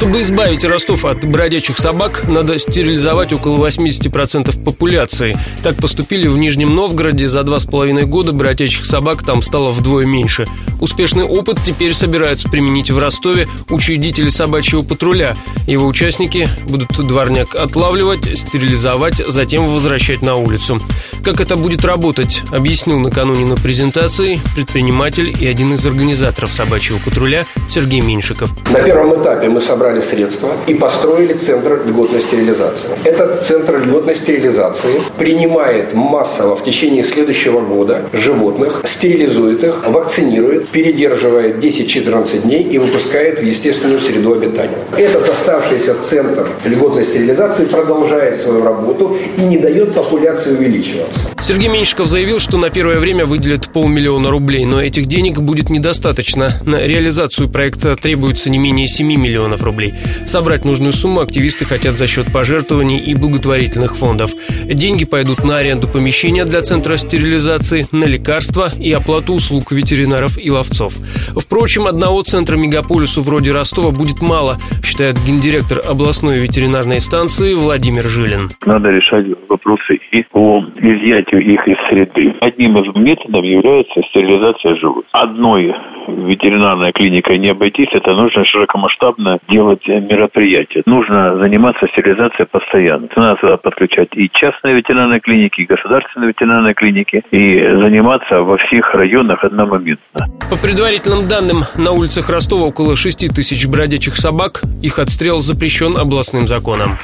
Чтобы избавить Ростов от бродячих собак, надо стерилизовать около 80% популяции. Так поступили в Нижнем Новгороде. За два с половиной года бродячих собак там стало вдвое меньше. Успешный опыт теперь собираются применить в Ростове учредители собачьего патруля. Его участники будут дворняк отлавливать, стерилизовать, затем возвращать на улицу. Как это будет работать, объяснил накануне на презентации предприниматель и один из организаторов собачьего патруля Сергей Меньшиков. На первом этапе мы собрали средства и построили центр льготной стерилизации. Этот центр льготной стерилизации принимает массово в течение следующего года животных, стерилизует их, вакцинирует, передерживает 10-14 дней и выпускает в естественную среду обитания. Этот оставшийся центр льготной стерилизации продолжает свою работу и не дает популяции увеличиваться. Сергей Меньшиков заявил, что на первое время выделят полмиллиона рублей, но этих денег будет недостаточно. На реализацию проекта требуется не менее 7 миллионов рублей. Собрать нужную сумму активисты хотят за счет пожертвований и благотворительных фондов. Деньги пойдут на аренду помещения для центра стерилизации, на лекарства и оплату услуг ветеринаров и ловцов. Впрочем, одного центра мегаполису вроде Ростова будет мало, считает гендиректор областной ветеринарной станции Владимир Жилин. Надо решать вопросы и по изъятию их из среды. Одним из методов является стерилизация животных. Одной ветеринарной клиникой не обойтись, это нужно широкомасштабно делать мероприятия. Нужно заниматься стерилизацией постоянно. Надо подключать и частные ветеринарные клиники, и государственные ветеринарные клиники, и заниматься во всех районах одномоментно. По предварительным данным, на улицах Ростова около 6 тысяч бродячих собак. Их отстрел запрещен областным законом.